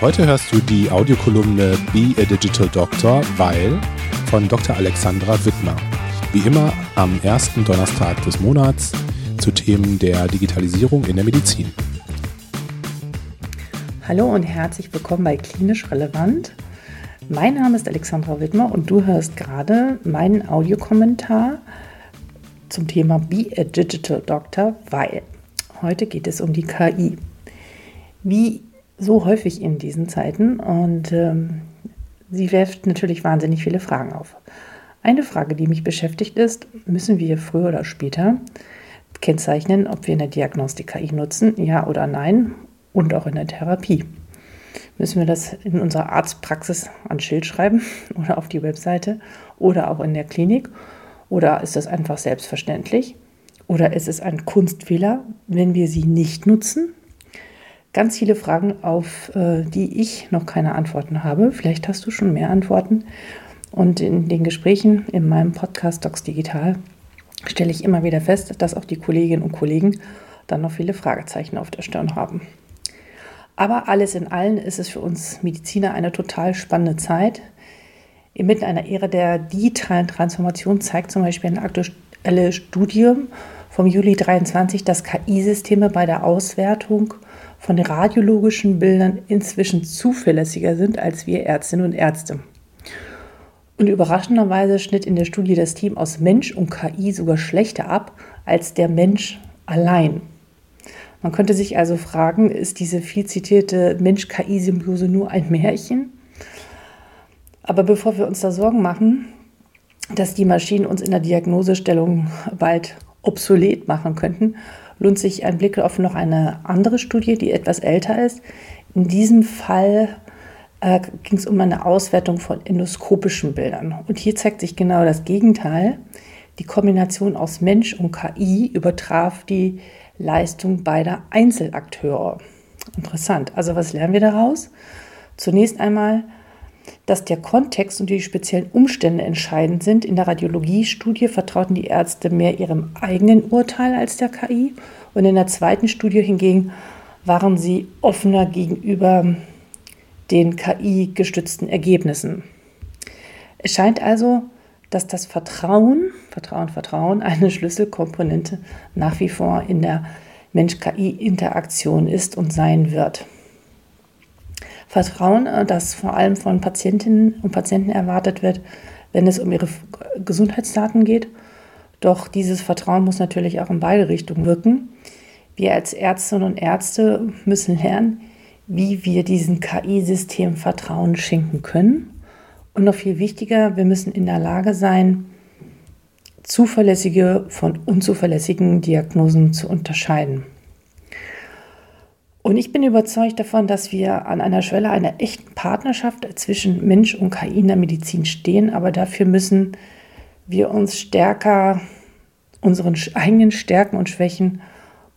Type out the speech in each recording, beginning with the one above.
Heute hörst du die Audiokolumne Be a Digital Doctor, weil von Dr. Alexandra Wittmer. Wie immer am ersten Donnerstag des Monats zu Themen der Digitalisierung in der Medizin. Hallo und herzlich willkommen bei Klinisch Relevant. Mein Name ist Alexandra Wittmer und du hörst gerade meinen Audiokommentar zum Thema Be a Digital Doctor, weil heute geht es um die KI. Wie so häufig in diesen Zeiten und ähm, sie wirft natürlich wahnsinnig viele Fragen auf. Eine Frage, die mich beschäftigt, ist, müssen wir früher oder später kennzeichnen, ob wir in der Diagnostik KI nutzen, ja oder nein, und auch in der Therapie. Müssen wir das in unserer Arztpraxis an Schild schreiben oder auf die Webseite oder auch in der Klinik? Oder ist das einfach selbstverständlich? Oder ist es ein Kunstfehler, wenn wir sie nicht nutzen? Ganz viele Fragen, auf äh, die ich noch keine Antworten habe. Vielleicht hast du schon mehr Antworten. Und in den Gesprächen in meinem Podcast Docs Digital stelle ich immer wieder fest, dass auch die Kolleginnen und Kollegen dann noch viele Fragezeichen auf der Stirn haben. Aber alles in allem ist es für uns Mediziner eine total spannende Zeit. Inmitten einer Ära der digitalen Transformation zeigt zum Beispiel eine aktuelle Studie vom Juli 23, dass KI-Systeme bei der Auswertung von radiologischen Bildern inzwischen zuverlässiger sind als wir Ärztinnen und Ärzte. Und überraschenderweise schnitt in der Studie das Team aus Mensch und KI sogar schlechter ab als der Mensch allein. Man könnte sich also fragen, ist diese viel zitierte Mensch-KI-Symbiose nur ein Märchen? Aber bevor wir uns da Sorgen machen, dass die Maschinen uns in der Diagnosestellung bald obsolet machen könnten, lohnt sich ein Blick auf noch eine andere Studie, die etwas älter ist. In diesem Fall äh, ging es um eine Auswertung von endoskopischen Bildern. Und hier zeigt sich genau das Gegenteil. Die Kombination aus Mensch und KI übertraf die Leistung beider Einzelakteure. Interessant. Also was lernen wir daraus? Zunächst einmal, dass der Kontext und die speziellen Umstände entscheidend sind. In der Radiologiestudie vertrauten die Ärzte mehr ihrem eigenen Urteil als der KI. Und in der zweiten Studie hingegen waren sie offener gegenüber den KI-gestützten Ergebnissen. Es scheint also, dass das Vertrauen, Vertrauen, Vertrauen eine Schlüsselkomponente nach wie vor in der Mensch-KI-Interaktion ist und sein wird. Vertrauen, äh, das vor allem von Patientinnen und Patienten erwartet wird, wenn es um ihre Gesundheitsdaten geht. Doch dieses Vertrauen muss natürlich auch in beide Richtungen wirken. Wir als Ärztinnen und Ärzte müssen lernen, wie wir diesem KI-System Vertrauen schenken können. Und noch viel wichtiger, wir müssen in der Lage sein, zuverlässige von unzuverlässigen Diagnosen zu unterscheiden. Und ich bin überzeugt davon, dass wir an einer Schwelle einer echten Partnerschaft zwischen Mensch und KI in der Medizin stehen. Aber dafür müssen wir uns stärker unseren eigenen Stärken und Schwächen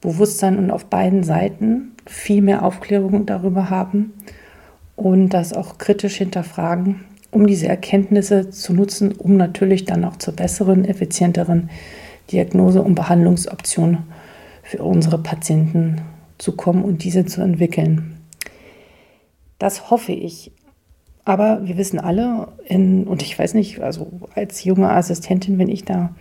bewusst sein und auf beiden Seiten viel mehr Aufklärung darüber haben und das auch kritisch hinterfragen, um diese Erkenntnisse zu nutzen, um natürlich dann auch zur besseren, effizienteren Diagnose und Behandlungsoption für unsere Patienten zu kommen und diese zu entwickeln. Das hoffe ich. Aber wir wissen alle, in, und ich weiß nicht, also als junge Assistentin, wenn ich da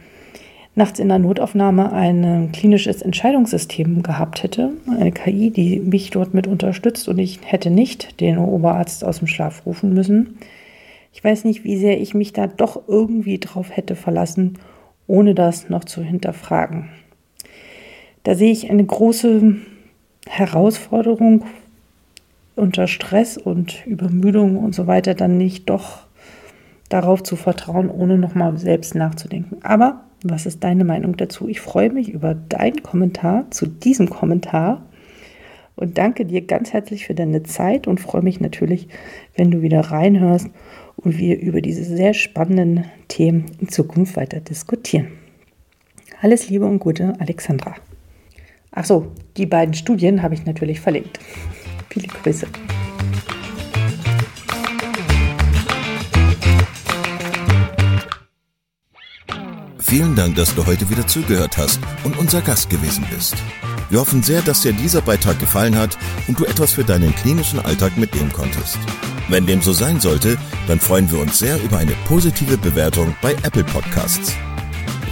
nachts in der Notaufnahme ein klinisches Entscheidungssystem gehabt hätte, eine KI, die mich dort mit unterstützt und ich hätte nicht den Oberarzt aus dem Schlaf rufen müssen. Ich weiß nicht, wie sehr ich mich da doch irgendwie drauf hätte verlassen, ohne das noch zu hinterfragen. Da sehe ich eine große Herausforderung unter Stress und Übermüdung und so weiter dann nicht doch darauf zu vertrauen, ohne nochmal selbst nachzudenken. Aber was ist deine Meinung dazu? Ich freue mich über deinen Kommentar zu diesem Kommentar, und danke dir ganz herzlich für deine Zeit und freue mich natürlich, wenn du wieder reinhörst und wir über diese sehr spannenden Themen in Zukunft weiter diskutieren. Alles Liebe und Gute, Alexandra. Achso, die beiden Studien habe ich natürlich verlinkt. Viele Grüße. Vielen Dank, dass du heute wieder zugehört hast und unser Gast gewesen bist. Wir hoffen sehr, dass dir dieser Beitrag gefallen hat und du etwas für deinen klinischen Alltag mitnehmen konntest. Wenn dem so sein sollte, dann freuen wir uns sehr über eine positive Bewertung bei Apple Podcasts.